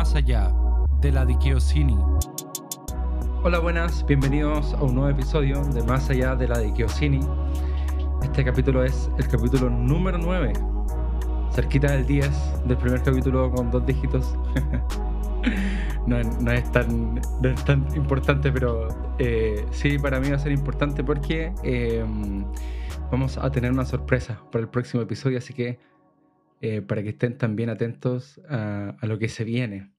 más allá de la Dikiosini. Hola, buenas, bienvenidos a un nuevo episodio de Más allá de la Dikiosini. Este capítulo es el capítulo número 9, cerquita del 10 del primer capítulo con dos dígitos. no, es tan, tan importante, pero eh, sí para mí va a ser importante porque em, vamos a tener una sorpresa para el próximo episodio, así que eh, para que estén también atentos a, lo que se viene.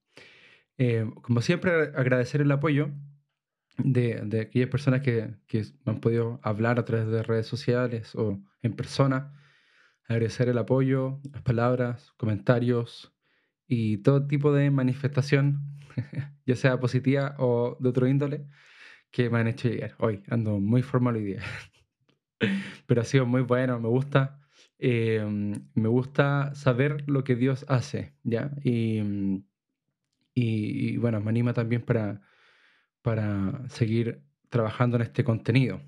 Eh, como siempre, agradecer el apoyo de, de aquellas personas que, que, han podido hablar a través de redes sociales o en persona. Agradecer el apoyo, las palabras, comentarios y todo tipo de manifestación, ya sea positiva o de otro índole, que me han hecho llegar. Hoy ando muy formal hoy día. Pero ha sido muy bueno, me gusta. Em, me gusta saber lo que Dios hace, ¿ya? Y, y, bueno, me anima también para, para seguir trabajando en este contenido.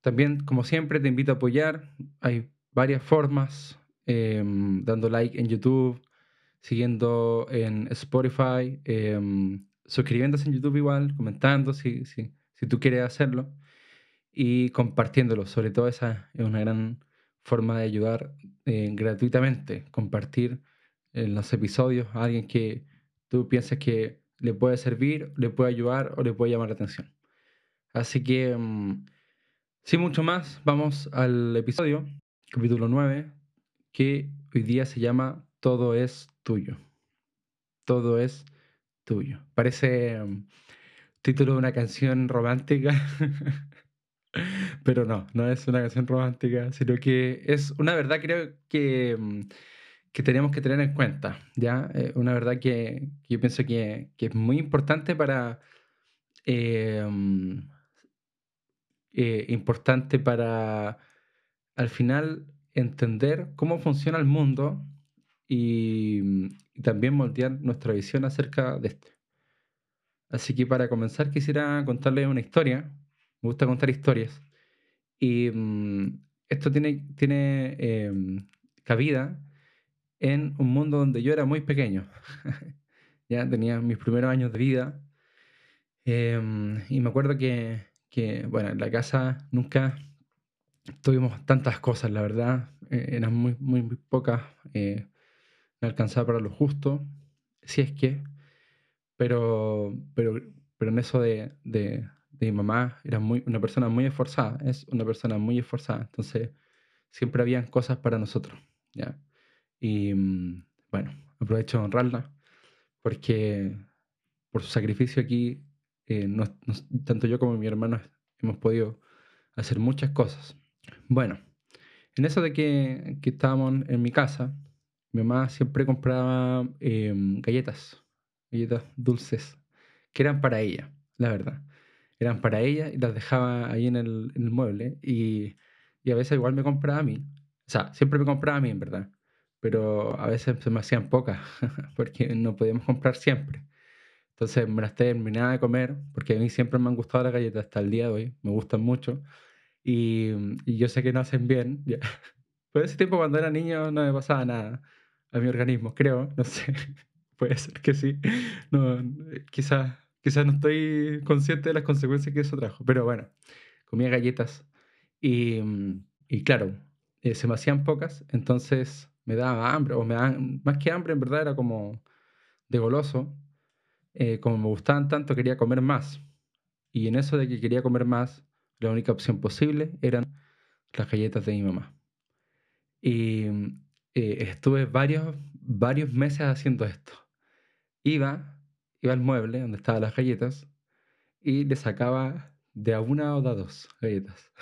También, como siempre, te invito a apoyar. Hay varias formas, em, dando like en YouTube, siguiendo en Spotify, em, suscribiéndose en YouTube igual, comentando si, si, si tú quieres hacerlo y compartiéndolo. Sobre todo esa es una gran forma de ayudar eh, gratuitamente, compartir en los episodios a alguien que tú pienses que le puede servir, le puede ayudar o le puede llamar la atención. Así que, mm, sin mucho más, vamos al episodio, capítulo 9, que hoy día se llama Todo es tuyo. Todo es tuyo. Parece mm, título de una canción romántica. Pero no, no es una canción romántica, sino que es una verdad creo que, mm, que tenemos que tener en cuenta, ¿ya? Eh, una verdad que, yo pienso que, que, es muy importante para... Eh, mm, eh, importante para al final entender cómo funciona el mundo y, mm, y también moldear nuestra visión acerca de este. Así que para comenzar quisiera contarles una historia me gusta contar historias. Y mm, esto tiene, tiene em, cabida en un mundo donde yo era muy pequeño. ya tenía mis primeros años de vida. Em, y me acuerdo que, que, bueno, en la casa nunca tuvimos tantas cosas, la verdad. Eh, eran muy, muy, pocas. Eh, me alcanzaba para lo justo, si es que. Pero, pero, pero en eso de mi mamá era muy, una persona muy esforzada, es una persona muy esforzada, entonces siempre habían cosas para nosotros, ¿ya? Y mm, bueno, aprovecho de honrarla porque por su sacrificio aquí, eh, tanto yo como mi hermano hemos podido hacer muchas cosas. Bueno, en eso de que, que estábamos en mi casa, mi mamá siempre compraba em, galletas, galletas dulces, que eran para ella, la verdad eran para ella y las dejaba ahí en el, en el mueble. Y, y, a veces igual me compraba a mí. O sea, siempre me compraba a mí, en verdad. Pero a veces se me hacían pocas, porque no podíamos comprar siempre. Entonces me las terminaba de comer, porque a mí siempre me han gustado las galletas hasta el día de hoy, me gustan mucho. Y, y yo sé que no hacen bien. Pero ese tiempo cuando era niño no me pasaba nada a mi organismo, creo, no sé. Puede ser que sí. No, quizás Quizás no estoy consciente de las consecuencias que eso trajo, pero bueno, comía galletas y, mm, y claro, eh, se me hacían pocas, entonces me daba hambre, o me daban, más que hambre en verdad era como de goloso, eh, como me gustaban tanto quería comer más. Y en eso de que quería comer más, la única opción posible eran las galletas de mi mamá. Y eh, estuve varios, varios meses haciendo esto. Iba, iba al mueble donde estaban las galletas y le sacaba de a una o de a dos galletas,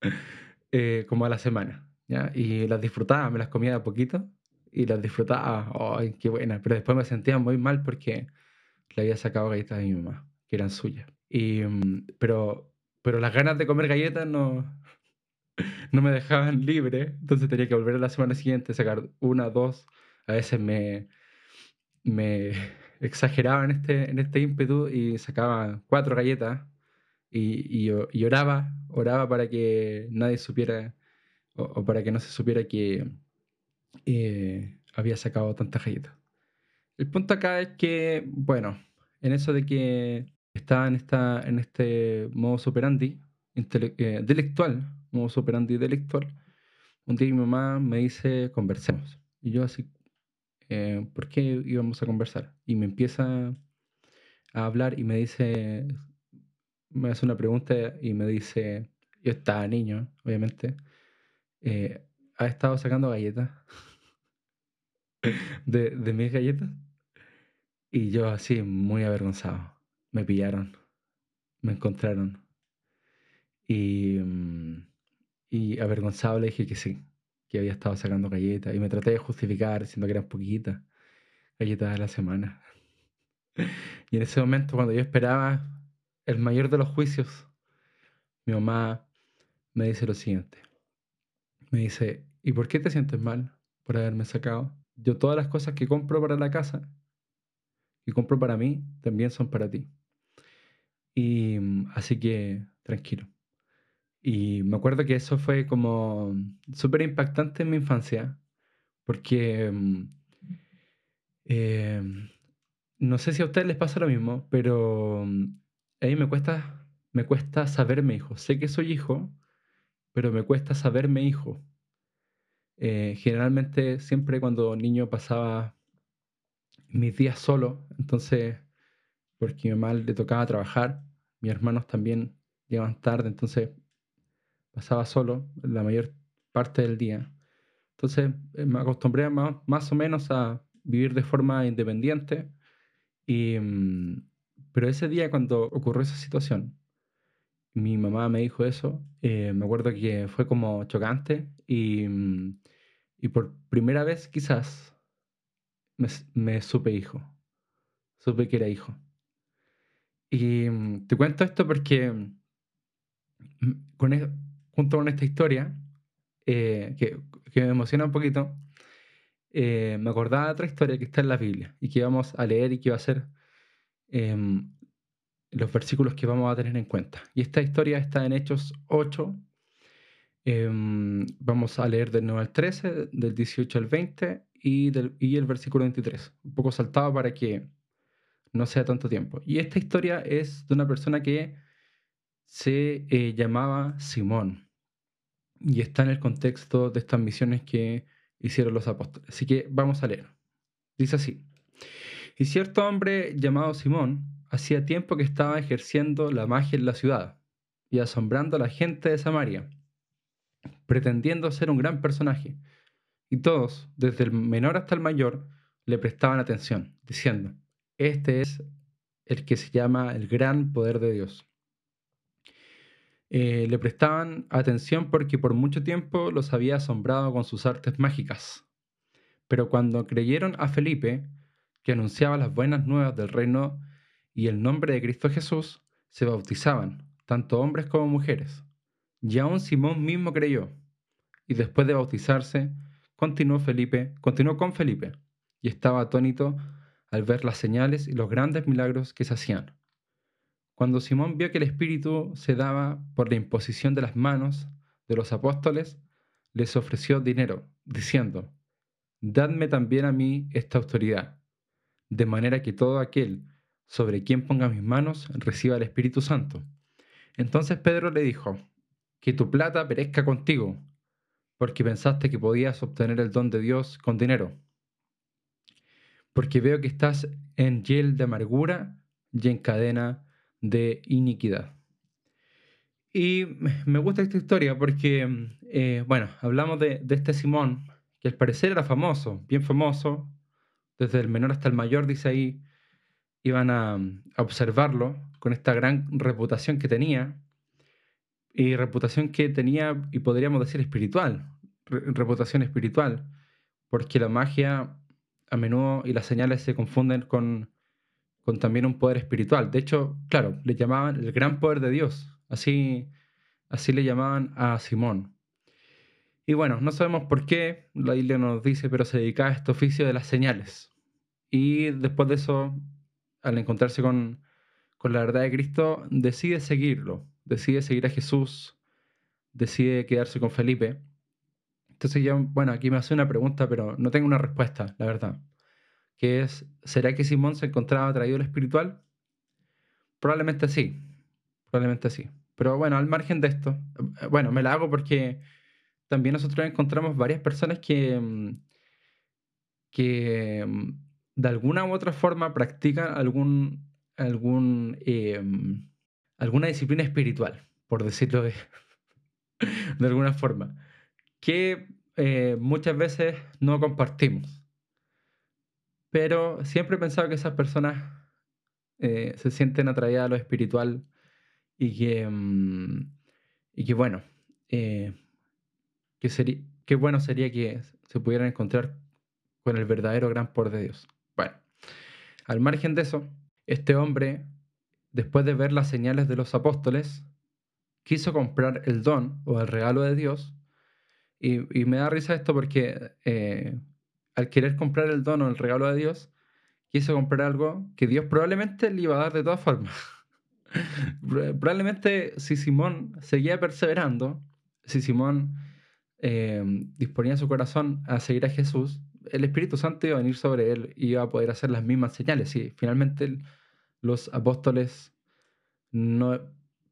eh, como a la semana, ¿ya? Y las disfrutaba, me las comía de a poquito y las disfrutaba, ¡ay, qué buena! Pero después me sentía muy mal porque le había sacado galletas a mi mamá, que eran suyas. Y, mm, pero, pero las ganas de comer galletas no, no me dejaban libre, entonces tenía que volver a la semana siguiente, sacar una, dos, a veces me, me, exageraba en este, en este ímpetu y sacaba cuatro galletas y, y, oraba, oraba para que nadie supiera o, para que no se supiera que eh, había sacado tantas galletas. El punto acá es que, bueno, en eso de que está en, esta, en este modo operandi eh, delictual, modo operandi delictual, un día mi mamá me dice, conversemos. Y yo así, eh, ¿por qué íbamos a conversar? Y me empieza a hablar y me dice, me hace una pregunta y me dice, yo estaba niño, obviamente, eh, ¿ha estado sacando galletas? de, de mis galletas. Y yo así, muy avergonzado. Me pillaron. Me encontraron. Y, mm, y avergonzado le dije que sí, que había estado sacando galletas. Y me traté de justificar diciendo que eran poquitas galletas de la semana. Y en ese momento, cuando yo esperaba el mayor de los juicios, mi mamá me dice lo siguiente. Me dice, ¿y por qué te sientes mal por haberme sacado? Yo todas las cosas que compro para la casa, que compro para mí, también son para ti. Y mm, así que tranquilo. Y me acuerdo que eso fue como súper impactante en mi infancia, porque mm, eh, no sé si a ustedes les pasa lo mismo, pero mm, a mí me cuesta, me cuesta saberme hijo. Sé que soy hijo, pero me cuesta saberme hijo. Eh, generalmente siempre cuando niño pasaba mis días solo, entonces, porque mi mamá le tocaba trabajar, mis hermanos también llegaban tarde, entonces pasaba solo la mayor parte del día. Entonces eh, me acostumbré más, más o menos a vivir de forma independiente, y, mm, pero ese día cuando ocurrió esa situación, mi mamá me dijo eso, eh, me acuerdo que fue como chocante y, mm, y por primera vez quizás me, supe hijo, supe que era hijo. Y mm, te cuento esto porque con, e, junto con esta historia, eh, que, me emociona un poquito, eh, me acordaba de otra historia que está en la Biblia y que vamos a leer y que va a ser em, los versículos que vamos a tener en cuenta. Y esta historia está en Hechos 8. Em, vamos a leer del 9 al 13, del 18 al 20 y, del, y el versículo 23. Un poco saltado para que no sea tanto tiempo. Y esta historia es de una persona que se eh, llamaba Simón. Y está en el contexto de estas misiones que hicieron los apóstoles. Así que vamos a leer. Dice así. Y cierto hombre llamado Simón hacía tiempo que estaba ejerciendo la magia en la ciudad y asombrando a la gente de Samaria, pretendiendo ser un gran personaje. Y todos, desde el menor hasta el mayor, le prestaban atención, diciendo, este es el que se llama el gran poder de Dios. Eh, le prestaban atención porque por mucho tiempo los había asombrado con sus artes mágicas. Pero cuando creyeron a Felipe, que anunciaba las buenas nuevas del reino y el nombre de Cristo Jesús, se bautizaban, tanto hombres como mujeres. Y aún Simón mismo creyó. Y después de bautizarse, continuó Felipe, continuó con Felipe, y estaba atónito al ver las señales y los grandes milagros que se hacían. Cuando Simón vio que el Espíritu se daba por la imposición de las manos de los apóstoles, les ofreció dinero, diciendo, Dadme también a mí esta autoridad, de manera que todo aquel sobre quien ponga mis manos reciba el Espíritu Santo. Entonces Pedro le dijo, Que tu plata perezca contigo, porque pensaste que podías obtener el don de Dios con dinero. Porque veo que estás en hiel de amargura y en cadena de iniquidad. Y me gusta esta historia porque, eh, bueno, hablamos de, este Simón, que al parecer era famoso, bien famoso, desde el menor hasta el mayor, dice ahí, iban a, observarlo con esta gran reputación que tenía, y reputación que tenía, y podríamos decir espiritual, reputación espiritual, porque la magia a menudo y las señales se confunden con con también un poder espiritual. De hecho, claro, le llamaban el gran poder de Dios. Así, así le llamaban a Simón. Y bueno, no sabemos por qué, la Biblia nos dice, pero se dedicaba a este oficio de las señales. Y después de eso, al encontrarse con, con la verdad de Cristo, decide seguirlo, decide seguir a Jesús, decide quedarse con Felipe. Entonces ya, bueno, aquí me hace una pregunta, pero no tengo una respuesta, la verdad. Que es, ¿será que Simón se encontraba atraído al espiritual? Probablemente sí, probablemente sí. Pero bueno, al margen de esto, eh, bueno, me la hago porque también nosotros encontramos varias personas que, mm, que mm, de alguna u otra forma practican algún, algún, em, alguna disciplina espiritual, por decirlo de, de alguna forma, que eh, muchas veces no compartimos. Pero siempre he pensado que esas personas eh, se sienten atraídas a lo espiritual y que, mm, y que bueno, eh, que sería, qué bueno sería que se pudieran encontrar con el verdadero gran poder de Dios. Bueno, al margen de eso, este hombre, después de ver las señales de los apóstoles, quiso comprar el don o el regalo de Dios. Y, me da risa esto porque eh, al querer comprar el don o el regalo de Dios, quiso comprar algo que Dios probablemente le iba a dar de todas formas. probablemente si Simón seguía perseverando, si Simón eh, disponía su corazón a seguir a Jesús, el Espíritu Santo iba a venir sobre él y iba a poder hacer las mismas señales. Y finalmente los apóstoles no,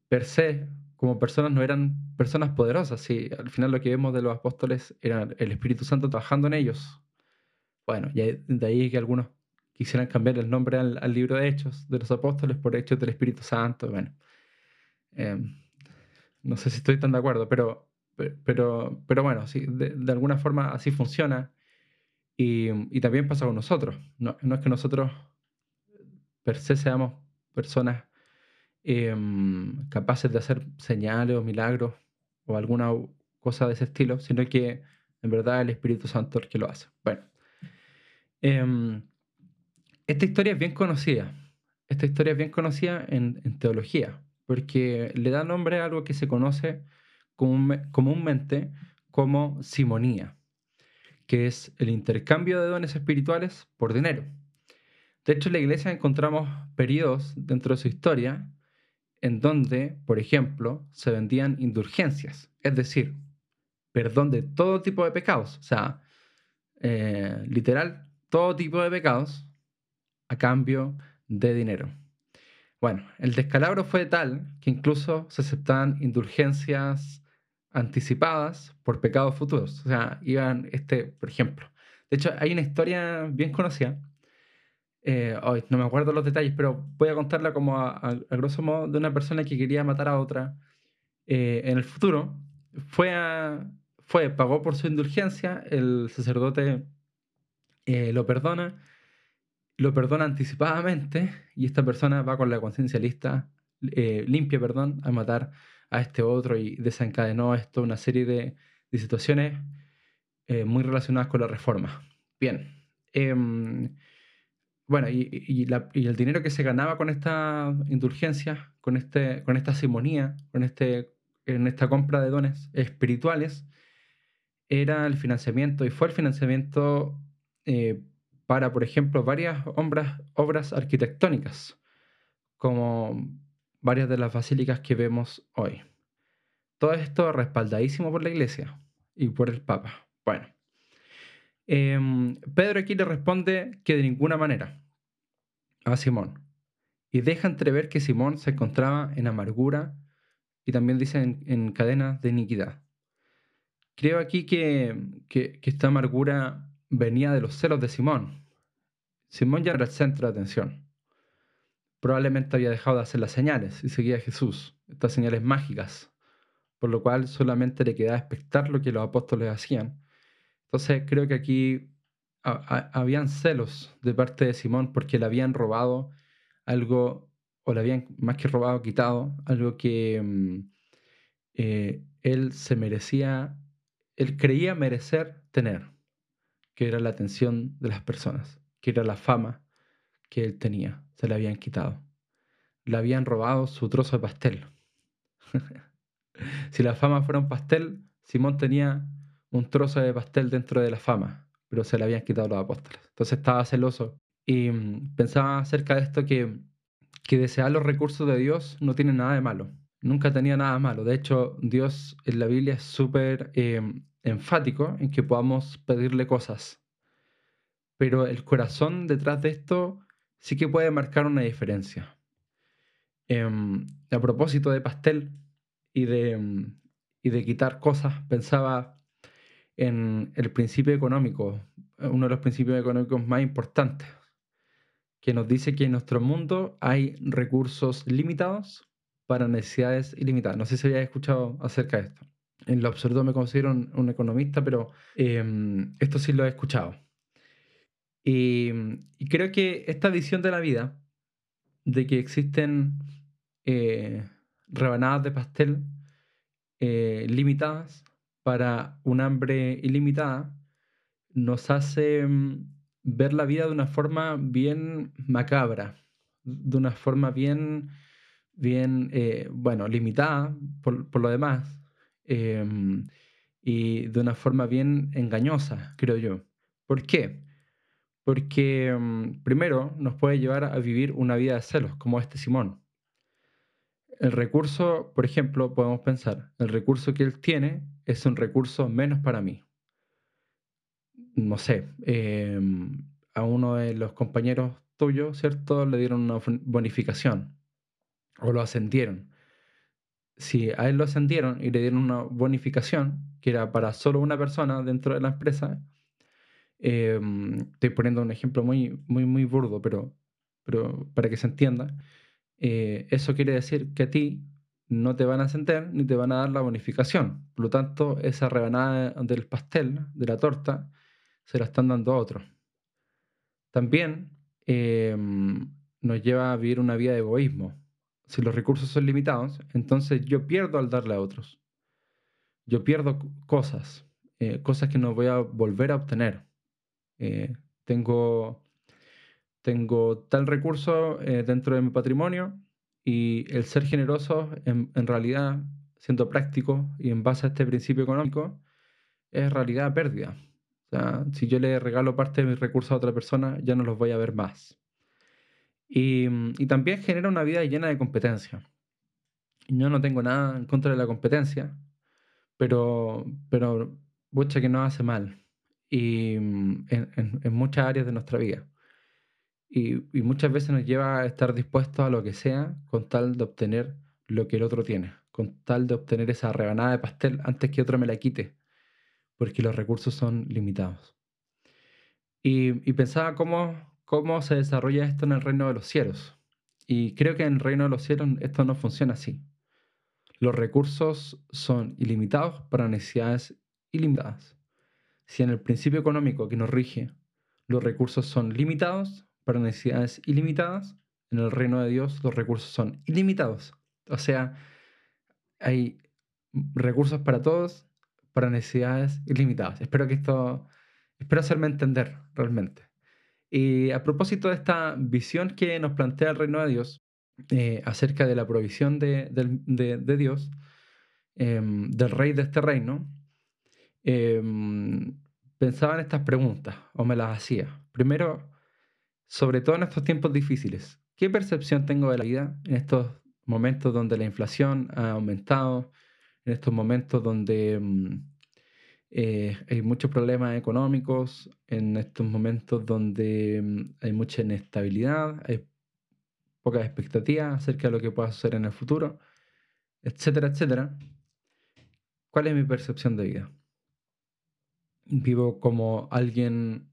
per se, como personas, no eran personas poderosas. Y al final lo que vemos de los apóstoles era el Espíritu Santo trabajando en ellos. Bueno, y de ahí que algunos quisieran cambiar el nombre al, libro de Hechos de los apóstoles por Hechos del Espíritu Santo. Bueno, em, no sé si estoy tan de acuerdo, pero, pero, pero bueno, sí, de, alguna forma así funciona. Y, también pasa con nosotros. No, es que nosotros per se seamos personas em, capaces de hacer señales o milagros o alguna cosa de ese estilo, sino que en verdad el Espíritu Santo es el que lo hace. Bueno. Em, esta historia es bien conocida. Esta historia es bien conocida en, teología, porque le da nombre a algo que se conoce comúnmente como simonía, que es el intercambio de dones espirituales por dinero. De hecho, en la iglesia encontramos periodos dentro de su historia en donde, por ejemplo, se vendían indulgencias, es decir, perdón de todo tipo de pecados, o sea, eh, literal, todo tipo de pecados a cambio de dinero. Bueno, el descalabro fue tal que incluso se aceptaban indulgencias anticipadas por pecados futuros. O sea, iban, este, por ejemplo. De hecho, hay una historia bien conocida. Eh, no me acuerdo los detalles, pero voy a contarla como a, grosso modo de una persona que quería matar a otra eh, en el futuro. Fue, fue, pagó por su indulgencia, el sacerdote eh, lo perdona lo perdona anticipadamente y esta persona va con la conciencia lista, eh, limpia, perdón, a matar a este otro y desencadenó esto una serie de, situaciones eh, muy relacionadas con la reforma. Bien. Em, bueno, y, el dinero que se ganaba con esta indulgencia, con, este, con esta simonía, con este, esta compra de dones espirituales, era el financiamiento y fue el financiamiento eh, para, por ejemplo, varias obras, arquitectónicas, como varias de las basílicas que vemos hoy. Todo esto respaldadísimo por la iglesia y por el Papa. Bueno, em, Pedro aquí le responde que de ninguna manera a Simón y deja entrever que Simón se encontraba en amargura y también dice en, en cadenas de iniquidad. Creo aquí que, que, que esta amargura venía de los celos de Simón. Simón ya era el centro de atención. Probablemente había dejado de hacer las señales y seguía a Jesús, estas señales mágicas, por lo cual solamente le quedaba expectar lo que los apóstoles hacían. Entonces creo que aquí habían celos de parte de Simón porque le habían robado algo, o le habían más que robado, quitado, algo que mm, eh, él se merecía, él creía merecer tener que era la atención de las personas, que era la fama que él tenía. Se le habían quitado. Le habían robado su trozo de pastel. si la fama fuera un pastel, Simón tenía un trozo de pastel dentro de la fama, pero se le habían quitado los apóstoles. Entonces estaba celoso y mm, pensaba acerca de esto que, que desear los recursos de Dios no tiene nada de malo. Nunca tenía nada malo. De hecho, Dios en la Biblia es súper em, enfático en que podamos pedirle cosas. pero el corazón detrás de esto sí que puede marcar una diferencia. Em, a propósito de pastel y de, y de quitar cosas, pensaba en el principio económico, uno de los principios económicos más importantes, que nos dice que en nuestro mundo hay recursos limitados para necesidades ilimitadas. No sé si había escuchado acerca de esto. En lo absoluto me considero un, economista, pero em, esto sí lo he escuchado. Y, creo que esta visión de la vida, de que existen eh, rebanadas de pastel eh, limitadas para un hambre ilimitada, nos hace em, ver la vida de una forma bien macabra, de una forma bien, bien eh, bueno, limitada por, por lo demás, em, y de una forma bien engañosa, creo yo. ¿Por qué? Porque em, primero nos puede llevar a vivir una vida de celos, como este Simón. El recurso, por ejemplo, podemos pensar, el recurso que él tiene es un recurso menos para mí no sé, em, a uno de los compañeros tuyos, ¿cierto? Le dieron una bonificación o lo ascendieron. Si a él lo ascendieron y le dieron una bonificación, que era para solo una persona dentro de la empresa, em, estoy poniendo un ejemplo muy, muy, muy burdo, pero, pero para que se entienda, eh, eso quiere decir que a ti no te van a ascender ni te van a dar la bonificación. Por lo tanto, esa rebanada del pastel, de la torta, se la están dando a otros. También em, nos lleva a vivir una vida de egoísmo. Si los recursos son limitados, entonces yo pierdo al darle a otros. Yo pierdo cosas, eh, cosas que no voy a volver a obtener. Eh, tengo, tengo tal recurso eh, dentro de mi patrimonio y el ser generoso, en, en, realidad, siendo práctico y en base a este principio económico, es realidad pérdida si yo le regalo parte de mis recursos a otra persona, ya no los voy a ver más. Y, también genera una vida llena de competencia. Yo no tengo nada en contra de la competencia, pero, pero mucha que no hace mal. Y en, muchas áreas de nuestra vida. Y, y, muchas veces nos lleva a estar dispuestos a lo que sea con tal de obtener lo que el otro tiene, con tal de obtener esa rebanada de pastel antes que otro me la quite porque los recursos son limitados. Y, pensaba cómo, cómo se desarrolla esto en el reino de los cielos. Y creo que en el reino de los cielos esto no funciona así. Los recursos son ilimitados para necesidades ilimitadas. Si en el principio económico que nos rige los recursos son limitados para necesidades ilimitadas, en el reino de Dios los recursos son ilimitados. O sea, hay recursos para todos para necesidades ilimitadas. Espero que esto, espero hacerme entender realmente. Y a propósito de esta visión que nos plantea el reino de Dios eh, acerca de la provisión de, Dios, em, del rey de este reino, em, pensaba en estas preguntas o me las hacía. Primero, sobre todo en estos tiempos difíciles, ¿qué percepción tengo de la vida en estos momentos donde la inflación ha aumentado, en estos momentos donde mm, eh, hay muchos problemas económicos, en estos momentos donde mm, hay mucha inestabilidad, hay pocas expectativas acerca de lo que pueda suceder en el futuro, etcétera, etcétera. ¿Cuál es mi percepción de vida? Vivo como alguien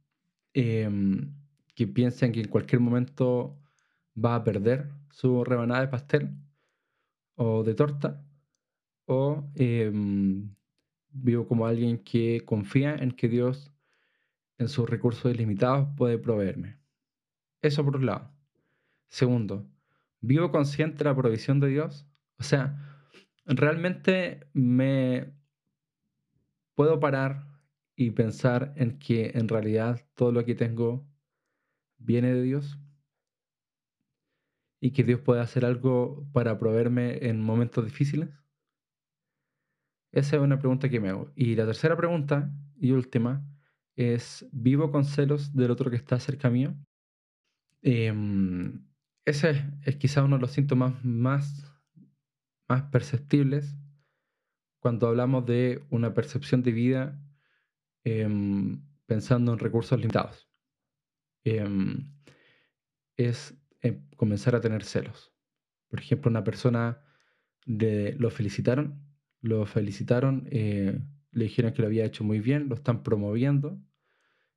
em, que piensa en que en cualquier momento va a perder su rebanada de pastel o de torta o em, vivo como alguien que confía en que Dios en sus recursos ilimitados puede proveerme. Eso por un lado. Segundo, vivo consciente de la provisión de Dios. O sea, realmente me puedo parar y pensar en que en realidad todo lo que tengo viene de Dios y que Dios puede hacer algo para proveerme en momentos difíciles. Esa es una pregunta que me hago. Y la tercera pregunta y última es, ¿vivo con celos del otro que está cerca mío? Em, ese es, quizá uno de los síntomas más, más perceptibles cuando hablamos de una percepción de vida em, pensando en recursos limitados. em, es eh, comenzar a tener celos. Por ejemplo, una persona de, lo felicitaron, lo felicitaron, eh, le dijeron que lo había hecho muy bien, lo están promoviendo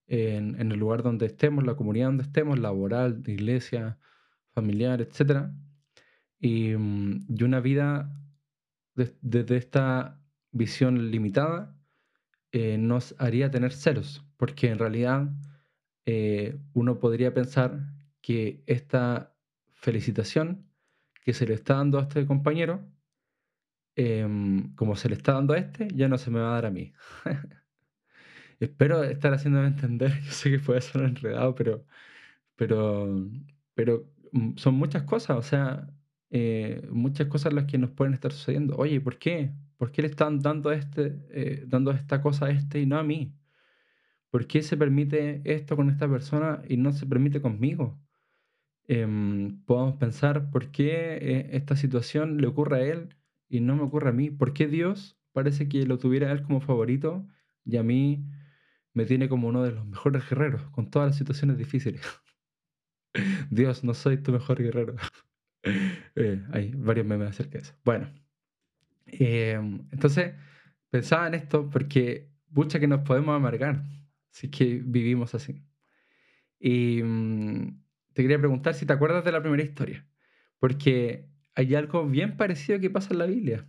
en, el lugar donde estemos, la comunidad donde estemos, laboral, de iglesia, familiar, etc. Y, mm, y una vida desde esta visión limitada eh, nos haría tener celos, porque en realidad eh, uno podría pensar que esta felicitación que se le está dando a este compañero, em, como se le está dando a este, ya no se me va a dar a mí. Espero estar haciéndome entender. Yo sé que puede ser enredado, pero, pero, pero mm, son muchas cosas, o sea, eh, muchas cosas las que nos pueden estar sucediendo. Oye, ¿por qué? ¿Por qué le están dando, este, eh, dando esta cosa a este y no a mí? ¿Por qué se permite esto con esta persona y no se permite conmigo? Em, podemos pensar, ¿por qué eh, esta situación le ocurre a él y no me ocurre a mí? ¿Por qué Dios parece que lo tuviera él como favorito y a mí me tiene como uno de los mejores guerreros con todas las situaciones difíciles? Dios, no soy tu mejor guerrero. Eh, hay varios memes acerca de eso. Bueno, em, entonces pensaba en esto porque mucha que nos podemos amargar si que vivimos así. Y mm, te quería preguntar si te acuerdas de la primera historia, porque hay algo bien parecido que pasa en la Biblia.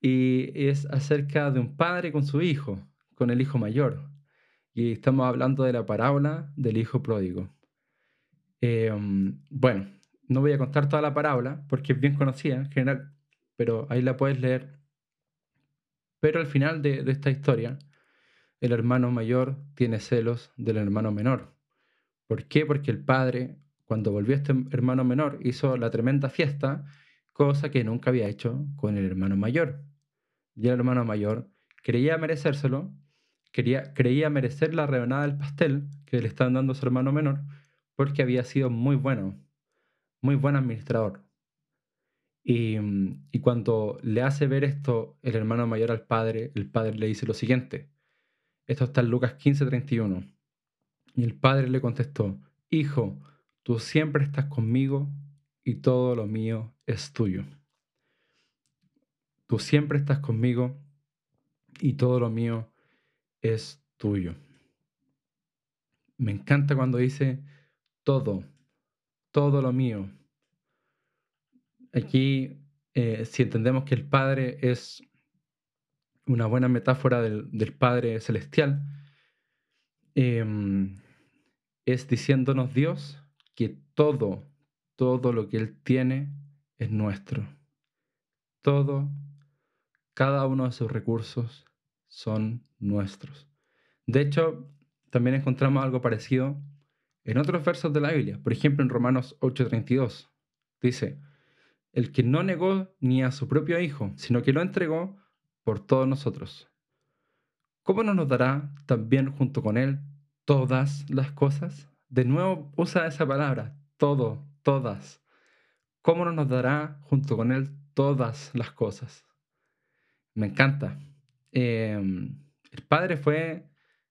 Y es acerca de un padre con su hijo, con el hijo mayor. Y estamos hablando de la parábola del hijo pródigo. Em, bueno, no voy a contar toda la parábola porque es bien conocida en general, pero ahí la puedes leer. Pero al final de, esta historia, el hermano mayor tiene celos del hermano menor. ¿Por qué? Porque el padre, cuando volvió este hermano menor, hizo la tremenda fiesta, cosa que nunca había hecho con el hermano mayor. Y el hermano mayor creía merecérselo, creía merecer la rebanada del pastel que le estaban dando a su hermano menor, porque había sido muy bueno, muy buen administrador. Y, y, cuando le hace ver esto el hermano mayor al padre, el padre le dice lo siguiente. Esto está en Lucas 15:31. Y el padre le contestó, Hijo, tú siempre estás conmigo y todo lo mío es tuyo. Tú siempre estás conmigo y todo lo mío es tuyo. Me encanta cuando dice todo, todo lo mío. Aquí, eh, si entendemos que el Padre es una buena metáfora del, Padre Celestial, em, es diciéndonos Dios que todo, todo lo que Él tiene es nuestro. Todo, cada uno de sus recursos son nuestros. De hecho, también encontramos algo parecido en otros versos de la Biblia, por ejemplo en Romanos 8:32, dice, el que no negó ni a su propio Hijo, sino que lo entregó por todos nosotros. ¿Cómo no nos dará también junto con Él todas las cosas? De nuevo usa esa palabra, todo, todas. ¿Cómo no nos dará junto con Él todas las cosas? Me encanta. Em, el Padre fue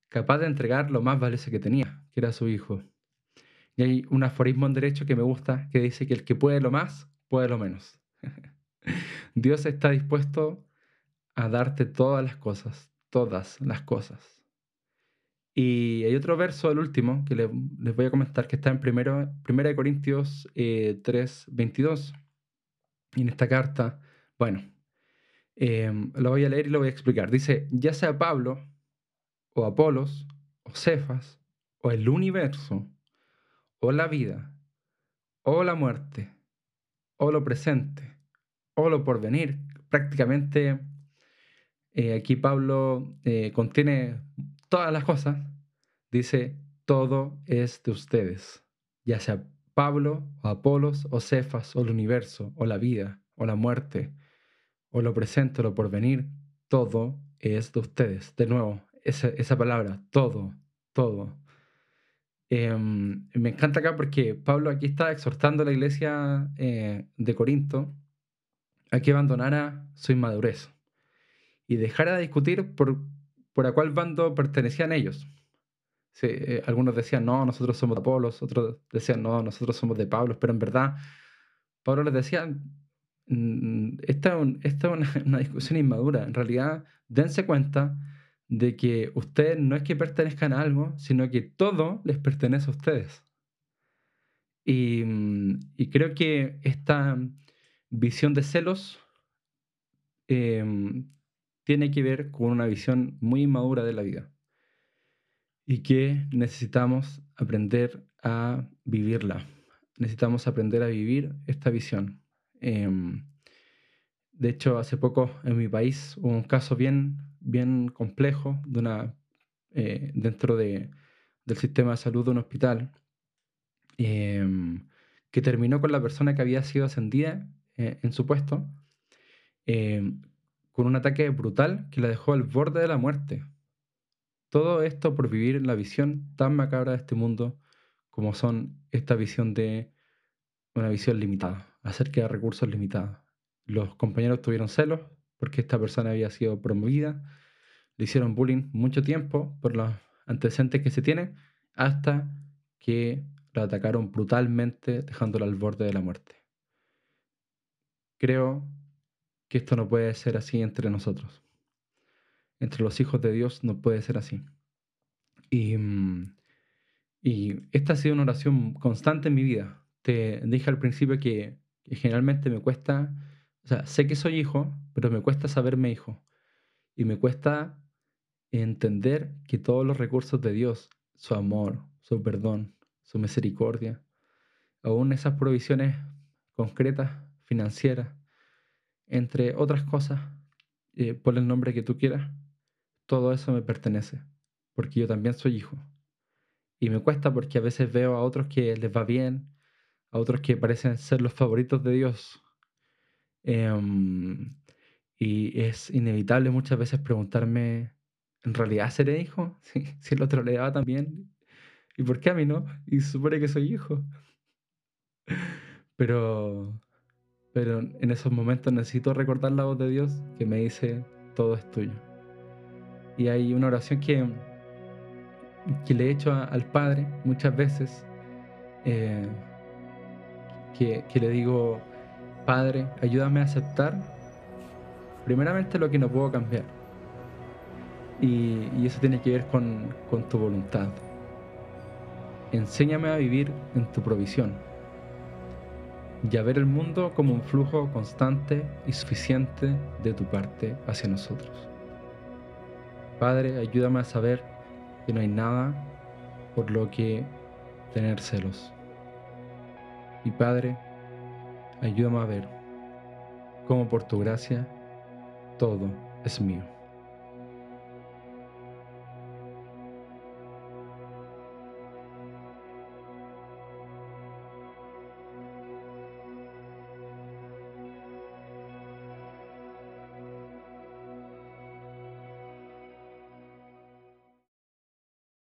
capaz de entregar lo más valioso que tenía, que era su Hijo. Y hay un aforismo en derecho que me gusta que dice que el que puede lo más, puede lo menos. Dios está dispuesto a darte todas las cosas, todas las cosas. Y hay otro verso, el último, que les, voy a comentar, que está en 1 Corintios 3, eh, 22. Y en esta carta, bueno, em, lo voy a leer y lo voy a explicar. Dice, ya sea Pablo, o Apolos, o Cefas, o el universo, o la vida, o la muerte, o lo presente, o lo porvenir. Prácticamente eh, aquí Pablo eh, contiene todas las cosas. Dice, todo es de ustedes, ya sea Pablo, o Apolos, o Cefas, o el universo, o la vida, o la muerte, o lo presente, o lo porvenir, todo es de ustedes. De nuevo, esa, esa palabra, todo, todo. Em, me encanta acá porque Pablo aquí está exhortando a la iglesia eh, de Corinto a que abandonara su inmadurez y dejara de discutir por, por a cuál bando pertenecían ellos, eh, algunos decían, no, nosotros somos de Apolos, otros decían, no, nosotros somos de Pablo, pero en verdad Pablo les decía, mm, esta, es una, discusión inmadura, en realidad dense cuenta de que ustedes no es que pertenezcan a algo, sino que todo les pertenece a ustedes. Y, mm, creo que esta visión de celos em, tiene que ver con una visión muy inmadura de la vida y que necesitamos aprender a vivirla. Necesitamos aprender a vivir esta visión. Em, de hecho, hace poco en mi país hubo un caso bien, bien complejo de una, eh, dentro de, del sistema de salud de un hospital em, que terminó con la persona que había sido ascendida eh, en su puesto em, con un ataque brutal que la dejó al borde de la muerte. Todo esto por vivir la visión tan macabra de este mundo como son esta visión de una visión limitada, acerca de recursos limitados. Los compañeros tuvieron celos porque esta persona había sido promovida, le hicieron bullying mucho tiempo por los antecedentes que se tienen, hasta que la atacaron brutalmente dejándola al borde de la muerte. Creo que esto no puede ser así entre nosotros. Entre los hijos de Dios no puede ser así. Y, mm, y esta ha sido una oración constante en mi vida. Te dije al principio que, generalmente me cuesta, o sea, sé que soy hijo, pero me cuesta saberme hijo. Y me cuesta entender que todos los recursos de Dios, su amor, su perdón, su misericordia, aún esas provisiones concretas, financieras, entre otras cosas, eh, por el nombre que tú quieras, todo eso me pertenece, porque yo también soy hijo. Y me cuesta porque a veces veo a otros que les va bien, a otros que parecen ser los favoritos de Dios. Em, y es inevitable muchas veces preguntarme, ¿en realidad seré hijo? Si, el otro le va también. ¿Y por qué a mí no? Y supone que soy hijo. Pero pero en esos momentos necesito recordar la voz de Dios que me dice, todo es tuyo. Y hay una oración que, que le he hecho al Padre muchas veces, eh, que, le digo, Padre, ayúdame a aceptar primeramente lo que no puedo cambiar. Y, y eso tiene que ver con, con tu voluntad. Enséñame a vivir en tu provisión y a ver el mundo como un flujo constante y suficiente de tu parte hacia nosotros. Padre, ayúdame a saber que no hay nada por lo que tener celos. Y Padre, ayúdame a ver cómo por tu gracia todo es mío.